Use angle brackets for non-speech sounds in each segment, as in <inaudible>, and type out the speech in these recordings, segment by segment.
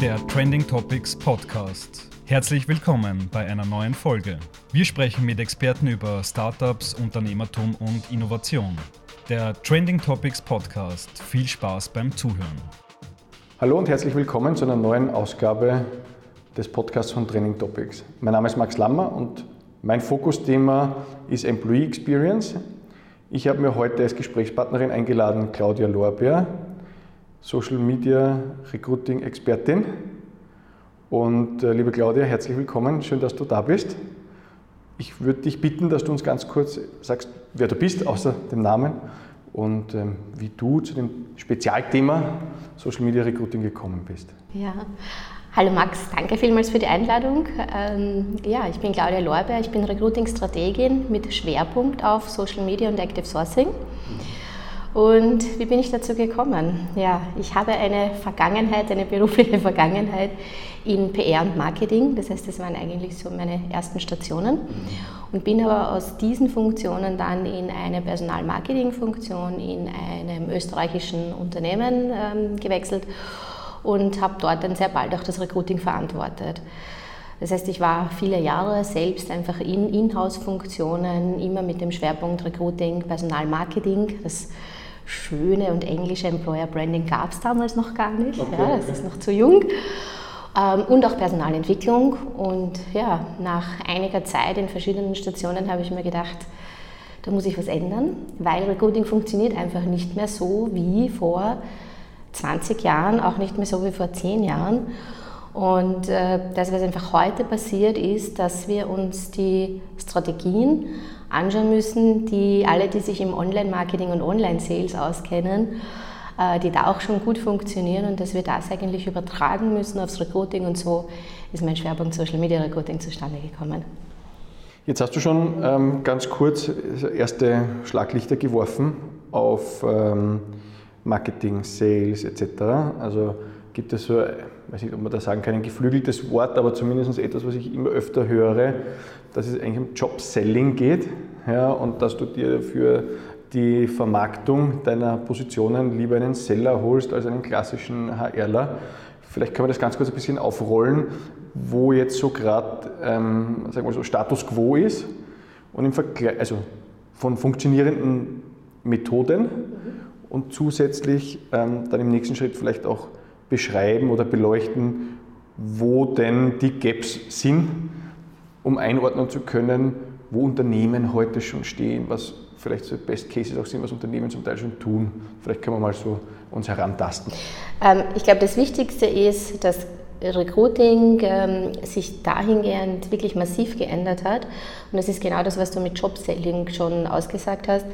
Der Trending Topics Podcast. Herzlich willkommen bei einer neuen Folge. Wir sprechen mit Experten über Startups, Unternehmertum und Innovation. Der Trending Topics Podcast. Viel Spaß beim Zuhören. Hallo und herzlich willkommen zu einer neuen Ausgabe des Podcasts von Training Topics. Mein Name ist Max Lammer und mein Fokusthema ist Employee Experience. Ich habe mir heute als Gesprächspartnerin eingeladen Claudia Lorbeer, Social Media Recruiting Expertin. Und äh, liebe Claudia, herzlich willkommen, schön, dass du da bist. Ich würde dich bitten, dass du uns ganz kurz sagst, wer du bist, außer dem Namen und ähm, wie du zu dem Spezialthema Social Media Recruiting gekommen bist. Ja, hallo Max, danke vielmals für die Einladung. Ähm, ja, ich bin Claudia Lorbeer, ich bin Recruiting-Strategin mit Schwerpunkt auf Social Media und Active Sourcing. Und wie bin ich dazu gekommen? Ja, ich habe eine Vergangenheit, eine berufliche Vergangenheit in PR und Marketing. Das heißt, das waren eigentlich so meine ersten Stationen. Und bin aber aus diesen Funktionen dann in eine Personalmarketing-Funktion in einem österreichischen Unternehmen ähm, gewechselt und habe dort dann sehr bald auch das Recruiting verantwortet. Das heißt, ich war viele Jahre selbst einfach in Inhouse-Funktionen, immer mit dem Schwerpunkt Recruiting, Personalmarketing. Das schöne und englische Employer Branding gab es damals noch gar nicht. Okay, ja, das ist noch zu jung. Ähm, und auch Personalentwicklung. Und ja, nach einiger Zeit in verschiedenen Stationen habe ich mir gedacht, da muss ich was ändern, weil Recruiting funktioniert einfach nicht mehr so wie vor 20 Jahren, auch nicht mehr so wie vor 10 Jahren. Und äh, das, was einfach heute passiert, ist, dass wir uns die Strategien anschauen müssen, die alle, die sich im Online-Marketing und Online-Sales auskennen, äh, die da auch schon gut funktionieren und dass wir das eigentlich übertragen müssen aufs Recruiting und so ist mein Schwerpunkt Social Media Recruiting zustande gekommen. Jetzt hast du schon ähm, ganz kurz erste Schlaglichter geworfen auf ähm, Marketing, Sales etc. Also gibt es so, weiß nicht, ob man da sagen kann, ein geflügeltes Wort, aber zumindest etwas, was ich immer öfter höre, dass es eigentlich um Job-Selling geht ja, und dass du dir für die Vermarktung deiner Positionen lieber einen Seller holst als einen klassischen HRler. Vielleicht können wir das ganz kurz ein bisschen aufrollen, wo jetzt so gerade ähm, so Status quo ist und im Vergleich, also von funktionierenden Methoden und zusätzlich ähm, dann im nächsten Schritt vielleicht auch beschreiben oder beleuchten, wo denn die Gaps sind, um einordnen zu können, wo Unternehmen heute schon stehen, was vielleicht so Best Cases auch sind, was Unternehmen zum Teil schon tun. Vielleicht können wir mal so uns herantasten. Ähm, ich glaube, das Wichtigste ist, dass Recruiting ähm, sich dahingehend wirklich massiv geändert hat. Und das ist genau das, was du mit Jobselling schon ausgesagt hast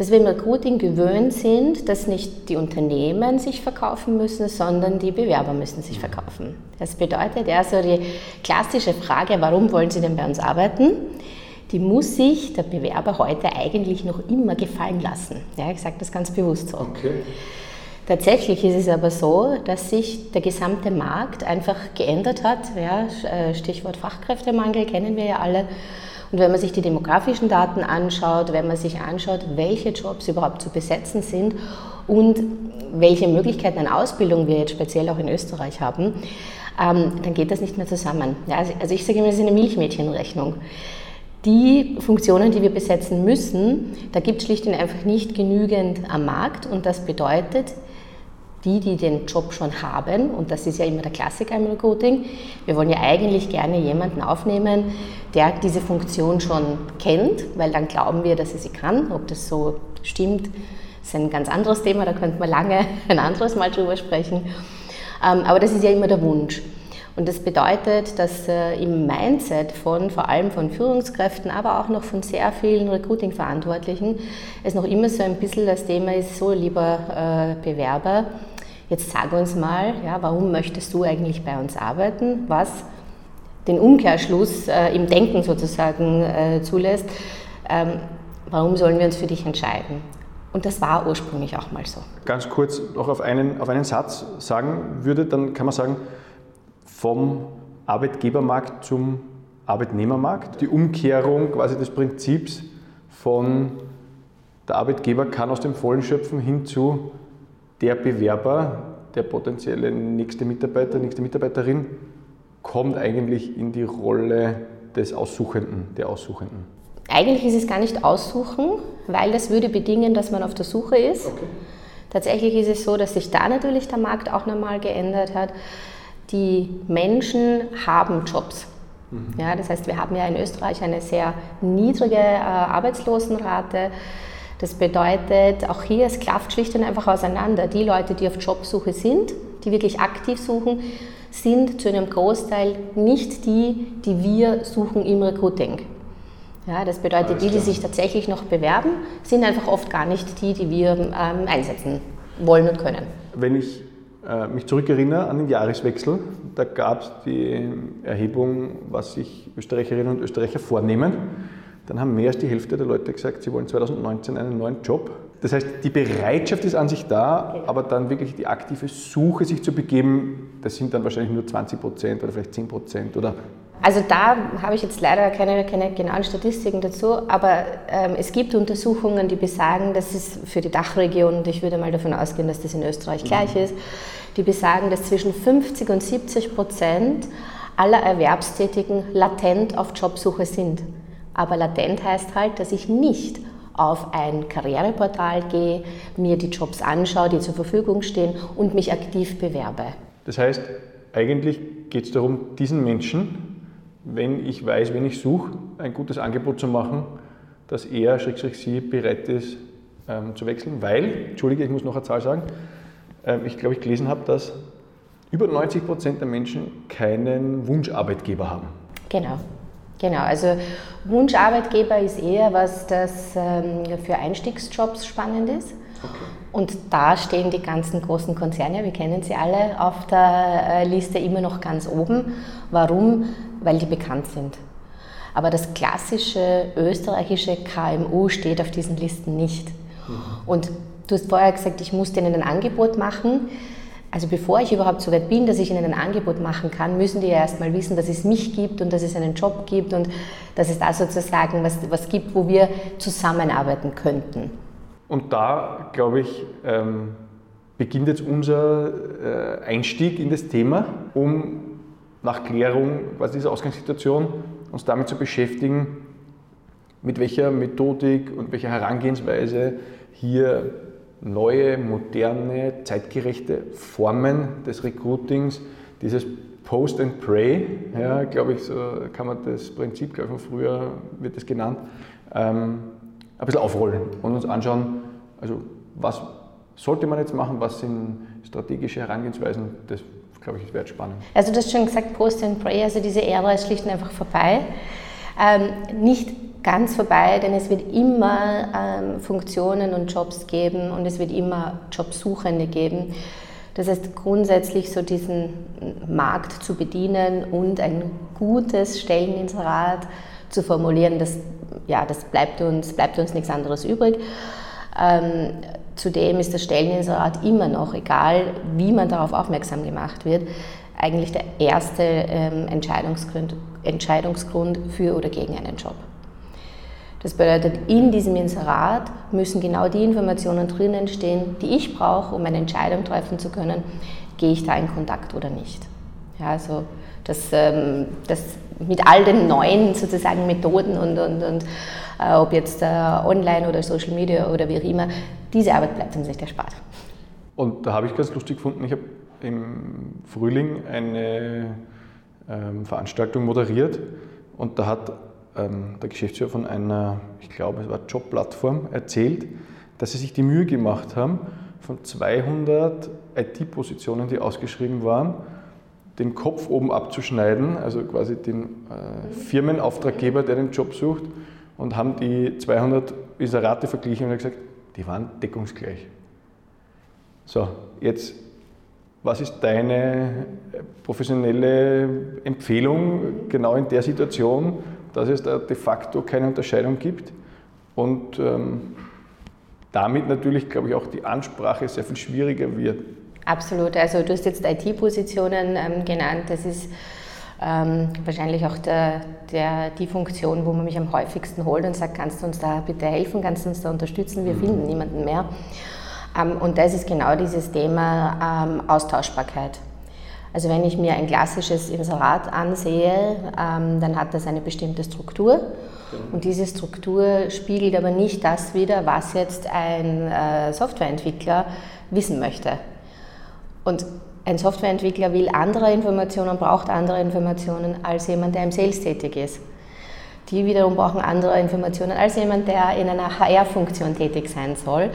dass wir im Recruiting gewöhnt sind, dass nicht die Unternehmen sich verkaufen müssen, sondern die Bewerber müssen sich verkaufen. Das bedeutet also die klassische Frage, warum wollen Sie denn bei uns arbeiten? Die muss sich der Bewerber heute eigentlich noch immer gefallen lassen. Ja, ich sage das ganz bewusst so. Okay. Tatsächlich ist es aber so, dass sich der gesamte Markt einfach geändert hat. Ja, äh, Stichwort Fachkräftemangel kennen wir ja alle. Und wenn man sich die demografischen Daten anschaut, wenn man sich anschaut, welche Jobs überhaupt zu besetzen sind und welche Möglichkeiten an Ausbildung wir jetzt speziell auch in Österreich haben, ähm, dann geht das nicht mehr zusammen. Also, also ich sage immer, das ist eine Milchmädchenrechnung. Die Funktionen, die wir besetzen müssen, da gibt es schlicht und einfach nicht genügend am Markt und das bedeutet, die, die den Job schon haben, und das ist ja immer der Klassiker im Recruiting, wir wollen ja eigentlich gerne jemanden aufnehmen, der diese Funktion schon kennt, weil dann glauben wir, dass er sie kann. Ob das so stimmt, ist ein ganz anderes Thema, da könnte man lange <laughs> ein anderes Mal drüber sprechen. Ähm, aber das ist ja immer der Wunsch. Und das bedeutet, dass äh, im Mindset von vor allem von Führungskräften, aber auch noch von sehr vielen Recruiting-Verantwortlichen es noch immer so ein bisschen das Thema ist, so lieber äh, Bewerber, jetzt sag uns mal, ja, warum möchtest du eigentlich bei uns arbeiten? Was den Umkehrschluss äh, im Denken sozusagen äh, zulässt, ähm, warum sollen wir uns für dich entscheiden? Und das war ursprünglich auch mal so. Ganz kurz noch auf einen, auf einen Satz sagen würde, dann kann man sagen, vom Arbeitgebermarkt zum Arbeitnehmermarkt. Die Umkehrung quasi des Prinzips von der Arbeitgeber kann aus dem Vollen schöpfen hin zu der Bewerber der potenzielle nächste Mitarbeiter, nächste Mitarbeiterin kommt eigentlich in die Rolle des Aussuchenden, der Aussuchenden? Eigentlich ist es gar nicht aussuchen, weil das würde bedingen, dass man auf der Suche ist. Okay. Tatsächlich ist es so, dass sich da natürlich der Markt auch nochmal geändert hat. Die Menschen haben Jobs. Mhm. Ja, das heißt, wir haben ja in Österreich eine sehr niedrige äh, Arbeitslosenrate. Das bedeutet, auch hier, es klafft schlicht und einfach auseinander. Die Leute, die auf Jobsuche sind, die wirklich aktiv suchen, sind zu einem Großteil nicht die, die wir suchen im Recruiting. Ja, das bedeutet, die, die sich tatsächlich noch bewerben, sind einfach oft gar nicht die, die wir ähm, einsetzen wollen und können. Wenn ich äh, mich zurückerinnere an den Jahreswechsel, da gab es die Erhebung, was sich Österreicherinnen und Österreicher vornehmen. Dann haben mehr als die Hälfte der Leute gesagt, sie wollen 2019 einen neuen Job. Das heißt, die Bereitschaft ist an sich da, aber dann wirklich die aktive Suche, sich zu begeben, das sind dann wahrscheinlich nur 20 Prozent oder vielleicht 10 Prozent oder also da habe ich jetzt leider keine, keine genauen Statistiken dazu, aber ähm, es gibt Untersuchungen, die besagen, dass es für die Dachregion, und ich würde mal davon ausgehen, dass das in Österreich gleich mhm. ist, die besagen, dass zwischen 50 und 70 Prozent aller Erwerbstätigen latent auf Jobsuche sind. Aber latent heißt halt, dass ich nicht auf ein Karriereportal gehe, mir die Jobs anschaue, die zur Verfügung stehen und mich aktiv bewerbe. Das heißt, eigentlich geht es darum, diesen Menschen wenn ich weiß, wenn ich suche, ein gutes Angebot zu machen, dass er, Schrägstrich sie, bereit ist ähm, zu wechseln, weil, entschuldige, ich muss noch eine Zahl sagen, ähm, ich glaube, ich gelesen habe, dass über 90 Prozent der Menschen keinen Wunscharbeitgeber haben. Genau. Genau, also Wunscharbeitgeber ist eher was, das ähm, für Einstiegsjobs spannend ist. Okay. Und da stehen die ganzen großen Konzerne, wir kennen sie alle, auf der äh, Liste immer noch ganz oben. Warum? weil die bekannt sind. Aber das klassische österreichische KMU steht auf diesen Listen nicht. Mhm. Und du hast vorher gesagt, ich muss denen ein Angebot machen. Also bevor ich überhaupt so weit bin, dass ich ihnen ein Angebot machen kann, müssen die ja erstmal wissen, dass es mich gibt und dass es einen Job gibt und dass es da sozusagen was, was gibt, wo wir zusammenarbeiten könnten. Und da, glaube ich, ähm, beginnt jetzt unser äh, Einstieg in das Thema, um nach Klärung quasi dieser Ausgangssituation uns damit zu beschäftigen, mit welcher Methodik und welcher Herangehensweise hier neue, moderne, zeitgerechte Formen des Recruitings, dieses Post and Pray, ja, glaube ich, so kann man das Prinzip, glaube ich, von früher wird das genannt, ähm, ein bisschen aufrollen und uns anschauen, also was sollte man jetzt machen, was sind strategische Herangehensweisen des glaube ich, wird spannend. Also du hast schon gesagt, Post and Pray, also diese Ära ist schlicht und einfach vorbei. Ähm, nicht ganz vorbei, denn es wird immer ähm, Funktionen und Jobs geben und es wird immer Jobsuchende geben. Das heißt, grundsätzlich so diesen Markt zu bedienen und ein gutes Stelleninserat zu formulieren, das, ja, das bleibt, uns, bleibt uns nichts anderes übrig. Ähm, Zudem ist das Stelleninserat immer noch, egal wie man darauf aufmerksam gemacht wird, eigentlich der erste ähm, Entscheidungsgrund, Entscheidungsgrund für oder gegen einen Job. Das bedeutet, in diesem Inserat müssen genau die Informationen drinnen stehen, die ich brauche, um eine Entscheidung treffen zu können, gehe ich da in Kontakt oder nicht. Ja, also das, ähm, das mit all den neuen sozusagen Methoden und, und, und äh, ob jetzt äh, online oder Social Media oder wie auch immer, diese Arbeit bleibt uns nicht erspart. Und da habe ich ganz lustig gefunden, ich habe im Frühling eine ähm, Veranstaltung moderiert und da hat ähm, der Geschäftsführer von einer, ich glaube es war Jobplattform, erzählt, dass sie sich die Mühe gemacht haben, von 200 IT-Positionen, die ausgeschrieben waren, den Kopf oben abzuschneiden, also quasi den äh, Firmenauftraggeber, der den Job sucht, und haben die 200 Inserate verglichen und gesagt, die waren deckungsgleich. So, jetzt, was ist deine professionelle Empfehlung genau in der Situation, dass es da de facto keine Unterscheidung gibt und ähm, damit natürlich, glaube ich, auch die Ansprache sehr viel schwieriger wird? Absolut. Also du hast jetzt IT-Positionen ähm, genannt. Das ist ähm, wahrscheinlich auch der, der, die Funktion, wo man mich am häufigsten holt und sagt, kannst du uns da bitte helfen, kannst du uns da unterstützen, wir mhm. finden niemanden mehr. Ähm, und das ist genau dieses Thema ähm, Austauschbarkeit. Also wenn ich mir ein klassisches Inserat ansehe, ähm, dann hat das eine bestimmte Struktur. Genau. Und diese Struktur spiegelt aber nicht das wider, was jetzt ein äh, Softwareentwickler wissen möchte. Und ein Softwareentwickler will andere Informationen, braucht andere Informationen als jemand, der im Sales tätig ist. Die wiederum brauchen andere Informationen als jemand, der in einer HR-Funktion tätig sein soll.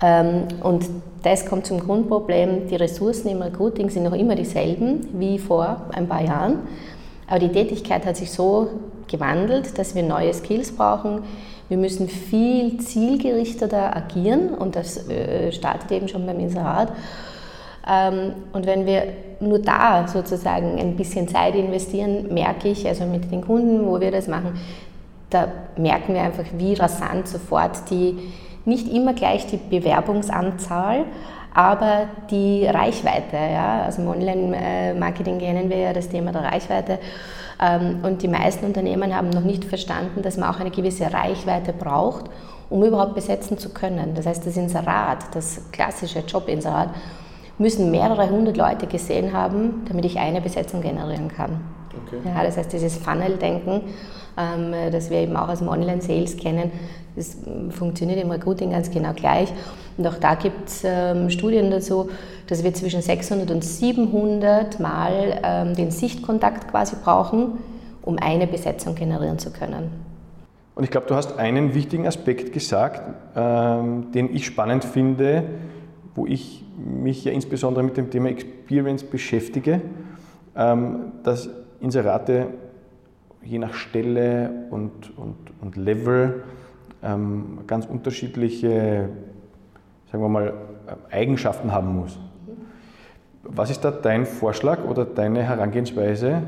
Ähm, und das kommt zum Grundproblem, die Ressourcen im Recruiting sind noch immer dieselben wie vor ein paar Jahren. Aber die Tätigkeit hat sich so gewandelt, dass wir neue Skills brauchen. Wir müssen viel zielgerichteter agieren und das äh, startet eben schon beim Inserat. Ähm, und wenn wir nur da sozusagen ein bisschen Zeit investieren, merke ich, also mit den Kunden, wo wir das machen, da merken wir einfach, wie rasant sofort die, nicht immer gleich die Bewerbungsanzahl, aber die Reichweite. Ja? Also im Online-Marketing kennen wir ja das Thema der Reichweite. Ähm, und die meisten Unternehmen haben noch nicht verstanden, dass man auch eine gewisse Reichweite braucht, um überhaupt besetzen zu können. Das heißt, das Inserat, das klassische Jobinserat, müssen mehrere hundert Leute gesehen haben, damit ich eine Besetzung generieren kann. Okay. Ja, das heißt, dieses Funnel-Denken, ähm, das wir eben auch aus dem Online-Sales kennen, das funktioniert im Recruiting ganz genau gleich. Und auch da gibt es ähm, Studien dazu, dass wir zwischen 600 und 700 Mal ähm, den Sichtkontakt quasi brauchen, um eine Besetzung generieren zu können. Und ich glaube, du hast einen wichtigen Aspekt gesagt, ähm, den ich spannend finde, wo ich mich ja insbesondere mit dem Thema Experience beschäftige, ähm, dass Inserate je nach Stelle und, und, und Level ähm, ganz unterschiedliche, sagen wir mal, Eigenschaften haben muss. Was ist da dein Vorschlag oder deine Herangehensweise,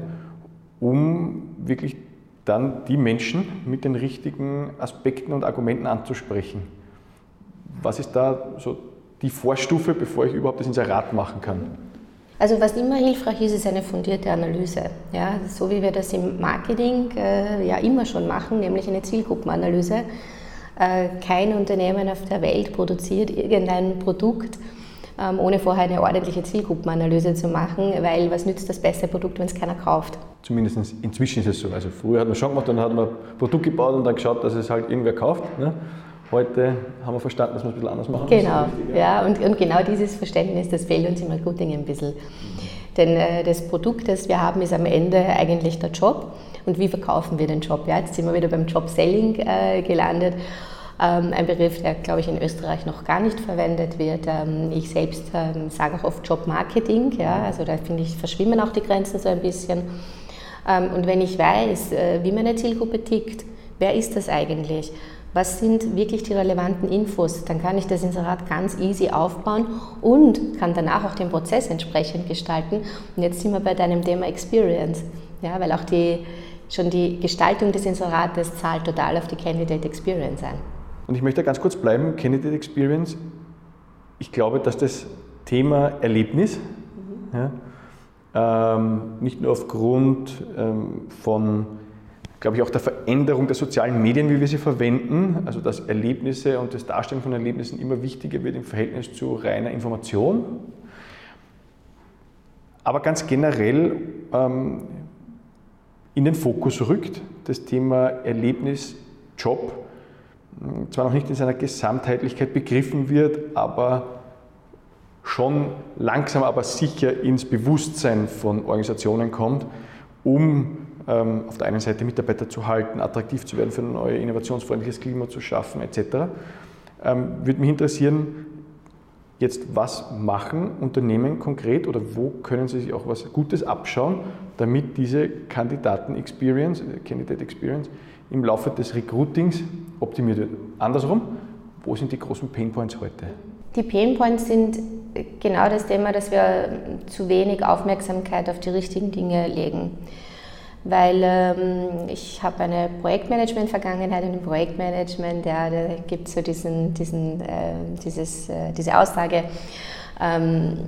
um wirklich dann die Menschen mit den richtigen Aspekten und Argumenten anzusprechen? Was ist da so die Vorstufe, bevor ich überhaupt das Inserat machen kann? Also was immer hilfreich ist, ist eine fundierte Analyse. Ja, so wie wir das im Marketing äh, ja immer schon machen, nämlich eine Zielgruppenanalyse. Äh, kein Unternehmen auf der Welt produziert irgendein Produkt, ähm, ohne vorher eine ordentliche Zielgruppenanalyse zu machen, weil was nützt das beste Produkt, wenn es keiner kauft? Zumindest inzwischen ist es so. Also früher hat man schon gemacht, dann hat man ein Produkt gebaut und dann geschaut, dass es halt irgendwer kauft. Ne? Heute haben wir verstanden, dass wir es ein bisschen anders machen Genau, ja, und, und, genau dieses Verständnis, das fehlt uns im Recruiting ein bisschen. Denn äh, das Produkt, das wir haben, ist am Ende eigentlich der Job. Und wie verkaufen wir den Job? Ja, jetzt sind wir wieder beim Job-Selling äh, gelandet. Ähm, ein Begriff, der, glaube ich, in Österreich noch gar nicht verwendet wird. Ähm, ich selbst ähm, sage auch oft Job-Marketing. Ja, also da finde ich, verschwimmen auch die Grenzen so ein bisschen. Und wenn ich weiß, äh, wie meine Zielgruppe tickt, wer ist das eigentlich? was sind wirklich die relevanten Infos, dann kann ich das Inserat ganz easy aufbauen und kann danach auch den Prozess entsprechend gestalten. Und jetzt sind wir bei deinem Thema Experience, ja, weil auch die, schon die Gestaltung des Inserates zahlt total auf die Candidate Experience ein. Und ich möchte ganz kurz bleiben, Candidate Experience. Ich glaube, dass das Thema Erlebnis, mhm. ja, ähm, nicht nur aufgrund ähm, von glaube ich, auch der Veränderung der sozialen Medien, wie wir sie verwenden, also dass Erlebnisse und das Darstellen von Erlebnissen immer wichtiger wird im Verhältnis zu reiner Information. Aber ganz generell ähm, in den Fokus rückt das Thema Erlebnis, Job, zwar noch nicht in seiner Gesamtheitlichkeit begriffen wird, aber schon langsam aber sicher ins Bewusstsein von Organisationen kommt, um ähm, auf der einen Seite Mitarbeiter zu halten, attraktiv zu werden, für ein neues innovationsfreundliches Klima zu schaffen etc. Ähm, würde mich interessieren, jetzt was machen Unternehmen konkret oder wo können sie sich auch was Gutes abschauen, damit diese Kandidaten-Experience, äh, Candidate Experience im Laufe des Recruitings optimiert wird. Andersrum, wo sind die großen Painpoints heute? Die Painpoints sind genau das Thema, dass wir zu wenig Aufmerksamkeit auf die richtigen Dinge legen weil ähm, ich habe eine Projektmanagement-Vergangenheit und im Projektmanagement, ja, gibt es so diesen, diesen, äh, dieses, äh, diese Aussage, ähm,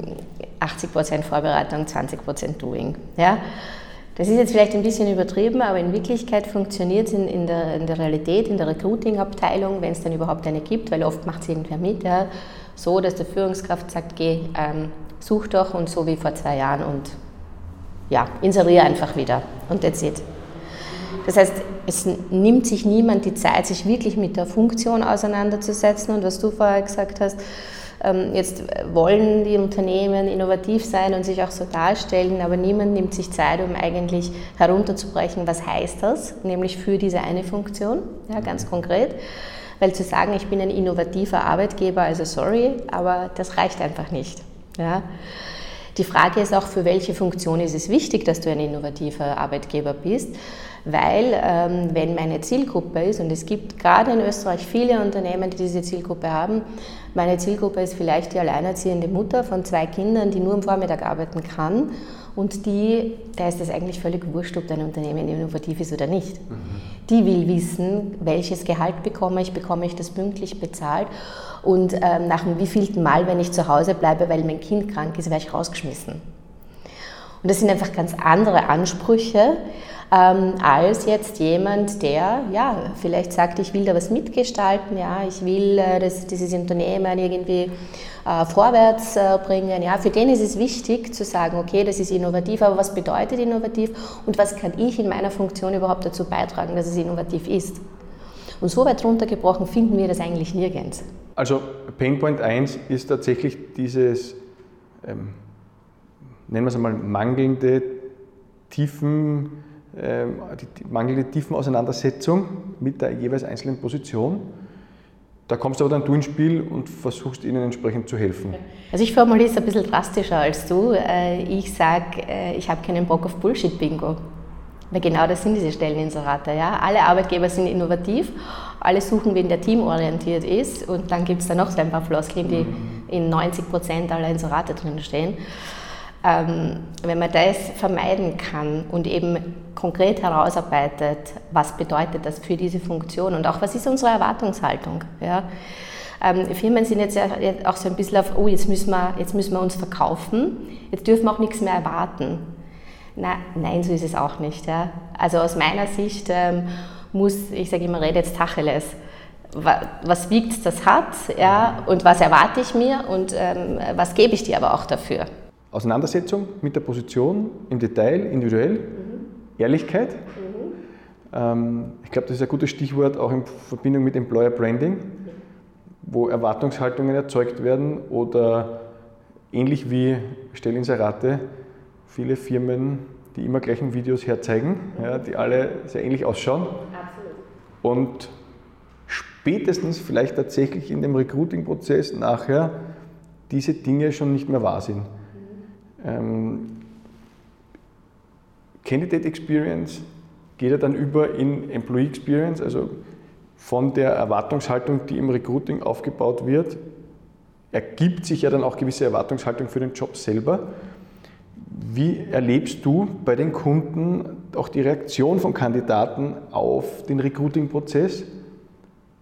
80% Vorbereitung, 20% Doing. Ja? Das ist jetzt vielleicht ein bisschen übertrieben, aber in Wirklichkeit funktioniert es in, in, der, in der Realität, in der Recruiting-Abteilung, wenn es dann überhaupt eine gibt, weil oft macht es irgendwer mit, ja, so, dass die Führungskraft sagt, geh, ähm, such doch und so wie vor zwei Jahren und ja, inseriere einfach wieder und that's it. Das heißt, es nimmt sich niemand die Zeit, sich wirklich mit der Funktion auseinanderzusetzen und was du vorher gesagt hast, ähm, jetzt wollen die Unternehmen innovativ sein und sich auch so darstellen, aber niemand nimmt sich Zeit, um eigentlich herunterzubrechen, was heißt das, nämlich für diese eine Funktion, ja, ganz konkret. Weil zu sagen, ich bin ein innovativer Arbeitgeber, also sorry, aber das reicht einfach nicht. Ja. Die Frage ist auch, für welche Funktion ist es wichtig, dass du ein innovativer Arbeitgeber bist? Weil ähm, wenn meine Zielgruppe ist, und es gibt gerade in Österreich viele Unternehmen, die diese Zielgruppe haben, meine Zielgruppe ist vielleicht die alleinerziehende Mutter von zwei Kindern, die nur am Vormittag arbeiten kann und die, da ist es eigentlich völlig wurscht, ob dein Unternehmen innovativ ist oder nicht. Mhm. Die will wissen, welches Gehalt bekomme ich, bekomme ich das pünktlich bezahlt und ähm, nach dem wievielten Mal, wenn ich zu Hause bleibe, weil mein Kind krank ist, werde ich rausgeschmissen. Und das sind einfach ganz andere Ansprüche ähm, als jetzt jemand, der ja vielleicht sagt, ich will da was mitgestalten, ja, ich will äh, dass dieses Unternehmen irgendwie äh, vorwärts äh, bringen. Ja, für den ist es wichtig zu sagen, okay, das ist innovativ, aber was bedeutet innovativ und was kann ich in meiner Funktion überhaupt dazu beitragen, dass es innovativ ist? Und so weit runtergebrochen finden wir das eigentlich nirgends. Also Painpoint 1 ist tatsächlich dieses, ähm, nennen wir es einmal, mangelnde tiefen die mangelnde Tiefenauseinandersetzung mit der jeweils einzelnen Position. Da kommst aber dann du ins Spiel und versuchst ihnen entsprechend zu helfen. Also ich formuliere es ein bisschen drastischer als du. Äh, ich sage, äh, ich habe keinen Bock auf Bullshit-Bingo. Weil genau das sind diese Stelleninserate. Ja? Alle Arbeitgeber sind innovativ, alle suchen, wen der teamorientiert ist und dann gibt es da noch so ein paar Floskeln, die mhm. in 90 Prozent aller Inserate drin stehen. Ähm, wenn man das vermeiden kann und eben konkret herausarbeitet, was bedeutet das für diese Funktion und auch was ist unsere Erwartungshaltung. Ja? Ähm, Firmen sind jetzt auch so ein bisschen auf, oh, jetzt müssen, wir, jetzt müssen wir uns verkaufen, jetzt dürfen wir auch nichts mehr erwarten. Na, nein, so ist es auch nicht. Ja? Also aus meiner Sicht ähm, muss, ich sage immer, rede jetzt Tacheles. Was wiegt das hat ja? und was erwarte ich mir und ähm, was gebe ich dir aber auch dafür. Auseinandersetzung mit der Position im Detail, individuell, mhm. Ehrlichkeit. Mhm. Ähm, ich glaube, das ist ein gutes Stichwort auch in Verbindung mit Employer Branding, wo Erwartungshaltungen erzeugt werden oder ähnlich wie Stellinserate viele Firmen die immer gleichen Videos herzeigen, ja, die alle sehr ähnlich ausschauen. Absolut. Und spätestens vielleicht tatsächlich in dem Recruiting-Prozess nachher diese Dinge schon nicht mehr wahr sind. Ähm, Candidate Experience geht ja dann über in Employee Experience, also von der Erwartungshaltung, die im Recruiting aufgebaut wird, ergibt sich ja dann auch gewisse Erwartungshaltung für den Job selber. Wie erlebst du bei den Kunden auch die Reaktion von Kandidaten auf den Recruiting-Prozess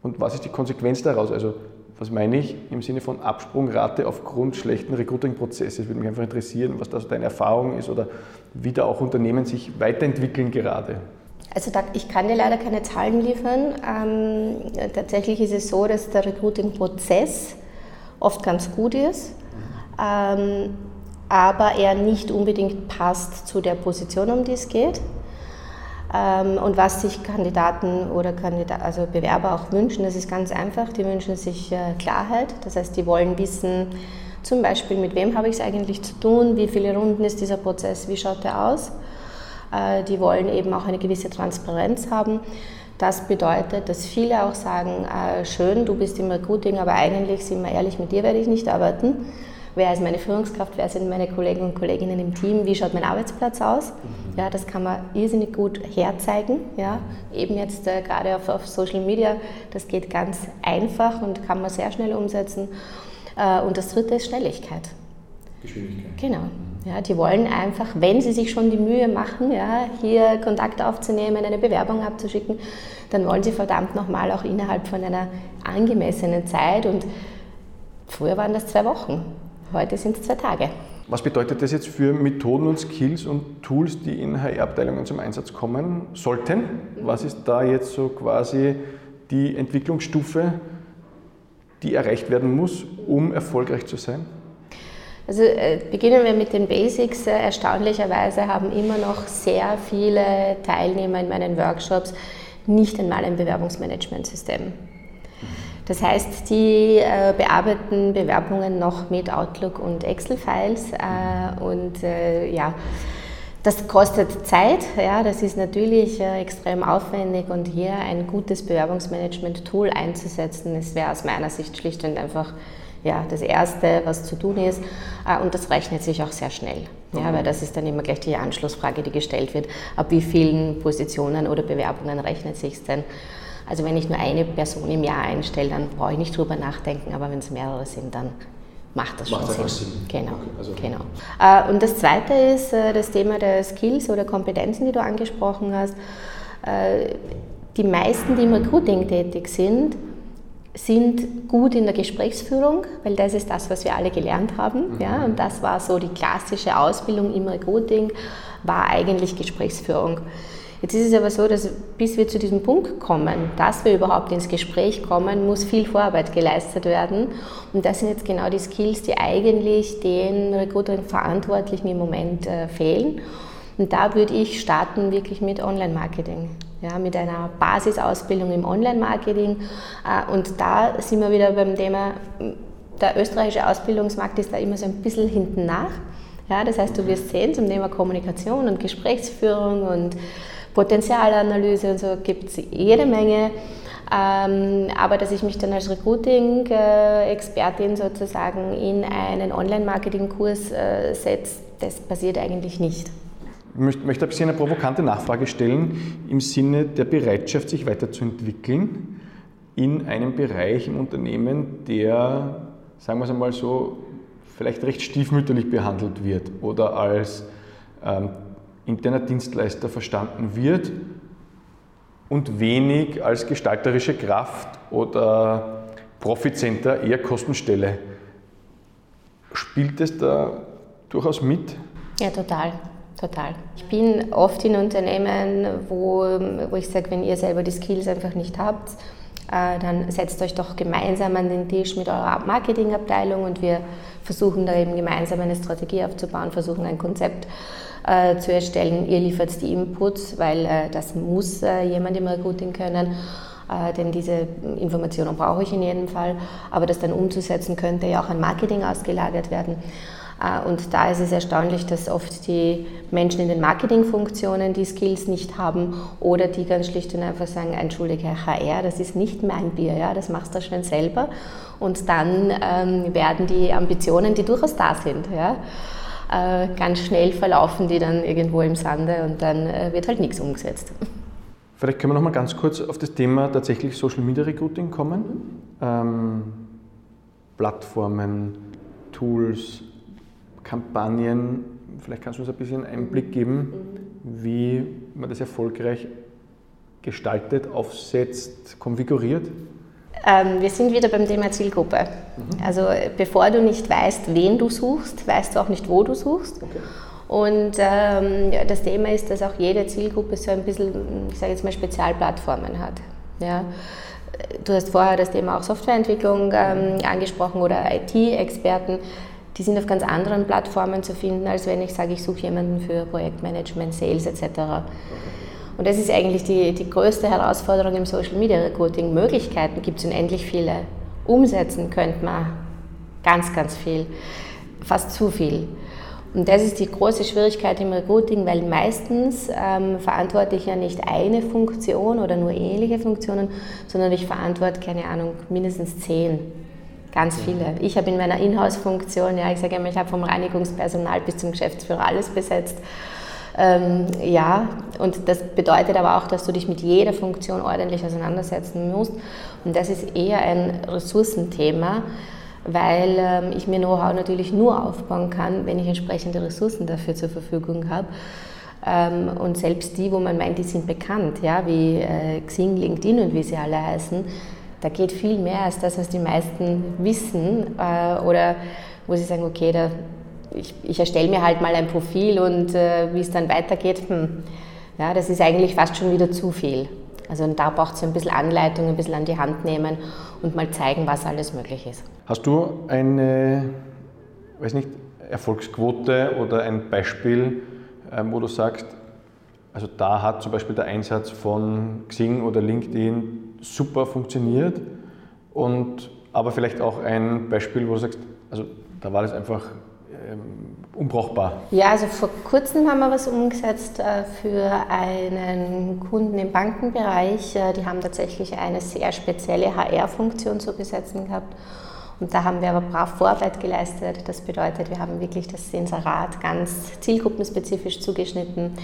und was ist die Konsequenz daraus? Also was meine ich im Sinne von Absprungrate aufgrund schlechten Recruiting-Prozesses? Würde mich einfach interessieren, was da so deine Erfahrung ist oder wie da auch Unternehmen sich weiterentwickeln gerade. Also da, ich kann dir leider keine Zahlen liefern. Ähm, tatsächlich ist es so, dass der Recruiting-Prozess oft ganz gut ist, ähm, aber er nicht unbedingt passt zu der Position, um die es geht. Ähm, und was sich Kandidaten oder Kandidat, also Bewerber auch wünschen, das ist ganz einfach. Die wünschen sich äh, Klarheit. Das heißt, die wollen wissen, zum Beispiel, mit wem habe ich es eigentlich zu tun, wie viele Runden ist dieser Prozess, wie schaut der aus. Äh, die wollen eben auch eine gewisse Transparenz haben. Das bedeutet, dass viele auch sagen, äh, schön, du bist im Recruiting, aber eigentlich, sind wir ehrlich, mit dir werde ich nicht arbeiten wer ist meine Führungskraft, wer sind meine Kollegen und Kolleginnen im Team, wie schaut mein Arbeitsplatz aus. Mhm. Ja, das kann man irrsinnig gut herzeigen. Ja. Eben jetzt äh, gerade auf, auf, Social Media, das geht ganz einfach und kann man sehr schnell umsetzen. Äh, und das dritte ist Schnelligkeit. Geschwindigkeit. Genau. Ja, die wollen einfach, wenn sie sich schon die Mühe machen, ja, hier Kontakt aufzunehmen, eine Bewerbung abzuschicken, dann wollen sie verdammt nochmal auch innerhalb von einer angemessenen Zeit und früher waren das zwei Wochen. Heute sind es zwei Tage. Was bedeutet das jetzt für Methoden und Skills und Tools, die in HR-Abteilungen zum Einsatz kommen sollten? Was ist da jetzt so quasi die Entwicklungsstufe, die erreicht werden muss, um erfolgreich zu sein? Also äh, beginnen wir mit den Basics. Äh, erstaunlicherweise haben immer noch sehr viele Teilnehmer in meinen Workshops nicht einmal ein Bewerbungsmanagementsystem. Das heißt, die äh, bearbeiten Bewerbungen noch mit Outlook und Excel-Files äh, und äh, ja, das kostet Zeit, ja, das ist natürlich äh, extrem aufwendig und hier ein gutes Bewerbungsmanagement-Tool einzusetzen, das wäre aus meiner Sicht schlicht und einfach ja, das Erste, was zu tun ist. Äh, und das rechnet sich auch sehr schnell, ja, weil das ist dann immer gleich die Anschlussfrage, die gestellt wird. Ab wie vielen Positionen oder Bewerbungen rechnet sich denn? Also wenn ich nur eine Person im Jahr einstelle, dann brauche ich nicht drüber nachdenken, aber wenn es mehrere sind, dann macht das schon Sinn. Sinn. Genau. Okay, also genau. Äh, und das Zweite ist äh, das Thema der Skills oder Kompetenzen, die du angesprochen hast. Äh, die meisten, die im Recruiting tätig sind, sind gut in der Gesprächsführung, weil das ist das, was wir alle gelernt haben. Mhm. Ja? Und das war so die klassische Ausbildung im Recruiting, war eigentlich Gesprächsführung. Jetzt ist es aber so, dass bis wir zu diesem Punkt kommen, dass wir überhaupt ins Gespräch kommen, muss viel Vorarbeit geleistet werden. Und das sind jetzt genau die Skills, die eigentlich den Recruiting-Verantwortlichen im Moment äh, fehlen. Und da würde ich starten wirklich mit Online-Marketing. Ja, mit einer Basisausbildung im Online-Marketing. Äh, und da sind wir wieder beim Thema, der österreichische Ausbildungsmarkt ist da immer so ein bisschen hinten nach. Ja, das heißt, du wirst sehen zum Thema Kommunikation und Gesprächsführung und Potenzialanalyse und so gibt es jede Menge. Ähm, aber dass ich mich dann als Recruiting-Expertin sozusagen in einen Online-Marketing-Kurs äh, setze, das passiert eigentlich nicht. Ich möchte ein bisschen eine provokante Nachfrage stellen im Sinne der Bereitschaft, sich weiterzuentwickeln in einem Bereich im Unternehmen, der, sagen wir es einmal so, vielleicht recht stiefmütterlich behandelt wird oder als ähm, interner Dienstleister verstanden wird und wenig als gestalterische Kraft oder Profitcenter, eher Kostenstelle. Spielt es da durchaus mit? Ja, total. Total. Ich bin oft in Unternehmen, wo, wo ich sage, wenn ihr selber die Skills einfach nicht habt, äh, dann setzt euch doch gemeinsam an den Tisch mit eurer Marketingabteilung und wir versuchen da eben gemeinsam eine Strategie aufzubauen, versuchen ein Konzept äh, zu erstellen. Ihr liefert die Inputs, weil äh, das muss äh, jemand im Recruiting können. Äh, denn diese Informationen brauche ich in jedem Fall. Aber das dann umzusetzen könnte ja auch an Marketing ausgelagert werden. Äh, und da ist es erstaunlich, dass oft die Menschen in den Marketingfunktionen die Skills nicht haben oder die ganz schlicht und einfach sagen, entschuldige HR, das ist nicht mein Bier, ja, das machst du schnell selber. Und dann ähm, werden die Ambitionen, die durchaus da sind, ja, ganz schnell verlaufen die dann irgendwo im Sande und dann äh, wird halt nichts umgesetzt. Vielleicht können wir noch mal ganz kurz auf das Thema tatsächlich Social Media Recruiting kommen. Ähm, Plattformen, Tools, Kampagnen. Vielleicht kannst du uns ein bisschen Einblick geben, wie man das erfolgreich gestaltet, aufsetzt, konfiguriert. Ähm, wir sind wieder beim Thema Zielgruppe. Mhm. Also bevor du nicht weißt, wen du suchst, weißt du auch nicht, wo du suchst. Okay. Und ähm, das Thema ist, dass auch jede Zielgruppe so ein bisschen, ich sage jetzt mal, Spezialplattformen hat. Ja. Du hast vorher das Thema auch Softwareentwicklung ähm, angesprochen oder IT-Experten. Die sind auf ganz anderen Plattformen zu finden, als wenn ich sage, ich suche jemanden für Projektmanagement, Sales etc. Okay. Und das ist eigentlich die, die größte Herausforderung im Social Media Recruiting. Möglichkeiten gibt es unendlich viele. Umsetzen könnte man ganz, ganz viel, fast zu viel. Und das ist die große Schwierigkeit im Recruiting, weil meistens ähm, verantworte ich ja nicht eine Funktion oder nur ähnliche Funktionen, sondern ich verantworte, keine Ahnung, mindestens zehn. Ganz viele. Ich habe in meiner Inhouse-Funktion, ja, ich sage immer, ich habe vom Reinigungspersonal bis zum Geschäftsführer alles besetzt. Ähm, ja, und das bedeutet aber auch, dass du dich mit jeder Funktion ordentlich auseinandersetzen musst. Und das ist eher ein Ressourcenthema, weil ähm, ich mir Know-how natürlich nur aufbauen kann, wenn ich entsprechende Ressourcen dafür zur Verfügung habe. Ähm, und selbst die, wo man meint, die sind bekannt, ja, wie äh, Xing, LinkedIn und wie sie alle heißen, da geht viel mehr als das, was die meisten wissen äh, oder wo sie sagen, okay, da ich, ich erstelle mir halt mal ein Profil und äh, wie es dann weitergeht, hm, ja, das ist eigentlich fast schon wieder zu viel. Also da braucht es ein bisschen Anleitung, ein bisschen an die Hand nehmen und mal zeigen, was alles möglich ist. Hast du eine, weiß nicht, Erfolgsquote oder ein Beispiel, ähm, wo du sagst, also da hat zum Beispiel der Einsatz von Xing oder LinkedIn super funktioniert und aber vielleicht auch ein Beispiel, wo du sagst, also da war das einfach unbrauchbar. Ja, also vor kurzem haben wir was umgesetzt äh, für einen Kunden im Bankenbereich. Äh, die haben tatsächlich eine sehr spezielle HR-Funktion zu besetzen gehabt. Und da haben wir aber brav Vorarbeit geleistet. Das bedeutet, wir haben wirklich das Inserat ganz zielgruppenspezifisch zugeschnitten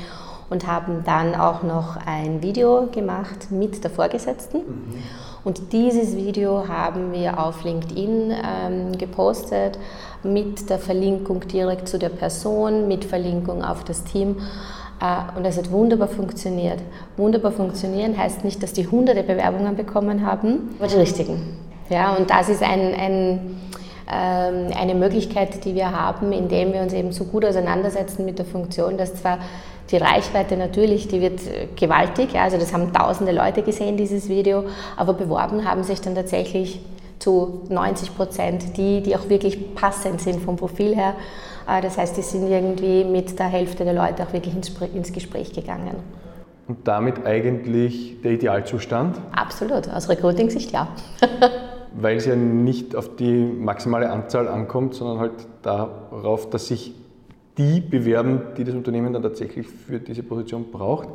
und haben dann auch noch ein Video gemacht mit der Vorgesetzten. Mhm. Und dieses Video haben wir auf LinkedIn ähm, gepostet mit der Verlinkung direkt zu der Person, mit Verlinkung auf das Team. Äh, und das hat wunderbar funktioniert. Wunderbar funktionieren heißt nicht, dass die hunderte Bewerbungen bekommen haben, aber die richtigen. Ja, und das ist ein, ein ähm, eine Möglichkeit, die wir haben, indem wir uns eben so gut auseinandersetzen mit der Funktion, dass zwar die Reichweite natürlich, die wird äh, gewaltig, ja, also das haben tausende Leute gesehen, dieses Video, aber beworben haben sich dann tatsächlich zu 90 Prozent die, die auch wirklich passend sind vom Profil her. Äh, das heißt, die sind irgendwie mit der Hälfte der Leute auch wirklich ins Gespräch gegangen. Und damit eigentlich der Idealzustand? Absolut, aus Recruiting-Sicht ja. <laughs> weil es ja nicht auf die maximale Anzahl ankommt, sondern halt darauf, dass sich die bewerben, die das Unternehmen dann tatsächlich für diese Position braucht.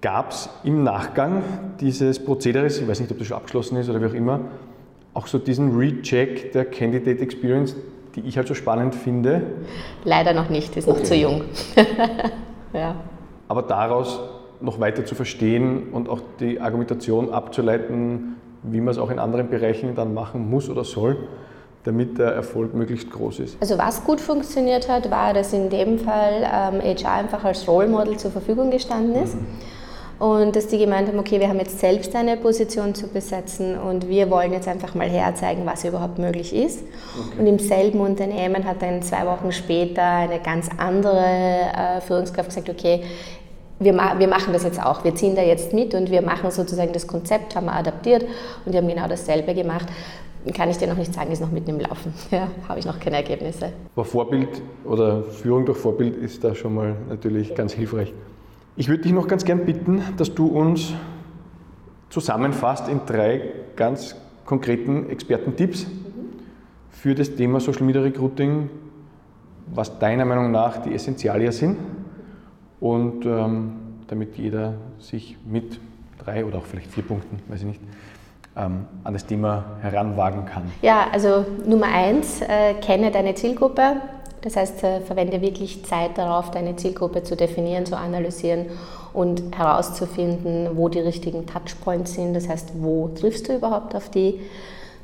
Gab es im Nachgang dieses Prozederes, ich weiß nicht, ob das schon abgeschlossen ist oder wie auch immer, auch so diesen Recheck der Candidate Experience, die ich halt so spannend finde? Leider noch nicht, ist okay. noch zu jung. <laughs> ja. Aber daraus noch weiter zu verstehen und auch die Argumentation abzuleiten, wie man es auch in anderen Bereichen dann machen muss oder soll, damit der Erfolg möglichst groß ist. Also was gut funktioniert hat, war, dass in dem Fall ähm, HR einfach als Role Model zur Verfügung gestanden ist. Mhm. Und dass die gemeint haben, okay, wir haben jetzt selbst eine Position zu besetzen und wir wollen jetzt einfach mal herzeigen, was überhaupt möglich ist. Okay. Und im selben Unternehmen hat dann zwei Wochen später eine ganz andere äh, Führungskraft gesagt, okay, wir, ma wir machen das jetzt auch, wir ziehen da jetzt mit und wir machen sozusagen das Konzept, haben wir adaptiert und wir haben genau dasselbe gemacht. Kann ich dir noch nicht sagen, ist noch mitten im Laufen. <laughs> Ja, habe ich noch keine Ergebnisse. Aber Vorbild oder Führung durch Vorbild ist da schon mal natürlich ganz hilfreich. Ich würde dich noch ganz gern bitten, dass du uns zusammenfasst in drei ganz konkreten Expertentipps für das Thema Social Media Recruiting, was deiner Meinung nach die Essentialien sind und ähm, damit jeder sich mit drei oder auch vielleicht vier Punkten, weiß ich nicht, an das Thema heranwagen kann. Ja, also Nummer eins, äh, kenne deine Zielgruppe. Das heißt, äh, verwende wirklich Zeit darauf, deine Zielgruppe zu definieren, zu analysieren und herauszufinden, wo die richtigen Touchpoints sind. Das heißt, wo triffst du überhaupt auf die?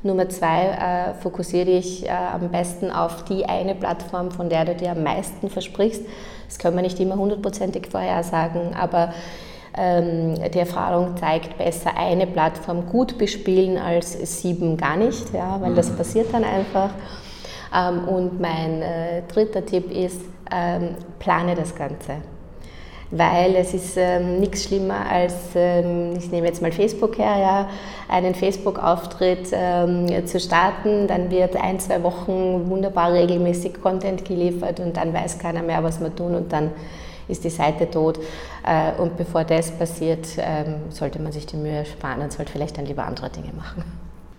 Nummer zwei, äh, fokussiere dich äh, am besten auf die eine Plattform, von der du dir am meisten versprichst. Das können wir nicht immer hundertprozentig vorhersagen, aber ähm, die Erfahrung zeigt, besser eine Plattform gut bespielen als sieben gar nicht, ja, weil das mhm. passiert dann einfach. Ähm, und mein äh, dritter Tipp ist, ähm, plane das Ganze weil es ist ähm, nichts schlimmer als, ähm, ich nehme jetzt mal Facebook her, ja, einen Facebook-Auftritt ähm, zu starten, dann wird ein, zwei Wochen wunderbar regelmäßig Content geliefert und dann weiß keiner mehr, was wir tun und dann ist die Seite tot. Äh, und bevor das passiert, ähm, sollte man sich die Mühe sparen und sollte vielleicht dann lieber andere Dinge machen.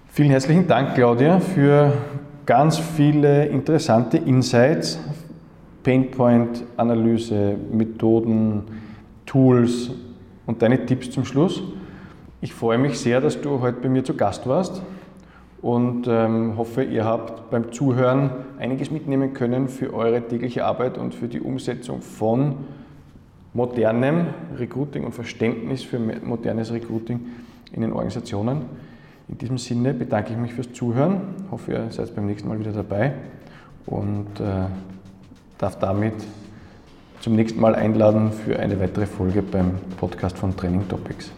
Vielen herzlichen Dank, Claudia, für ganz viele interessante Insights Painpoint-Analyse, Methoden, Tools und deine Tipps zum Schluss. Ich freue mich sehr, dass du heute bei mir zu Gast warst und ähm, hoffe, ihr habt beim Zuhören einiges mitnehmen können für eure tägliche Arbeit und für die Umsetzung von modernem Recruiting und Verständnis für modernes Recruiting in den Organisationen. In diesem Sinne bedanke ich mich fürs Zuhören, hoffe, ihr seid beim nächsten Mal wieder dabei und äh, darf damit zum nächsten Mal einladen für eine weitere Folge beim Podcast von Training Topics.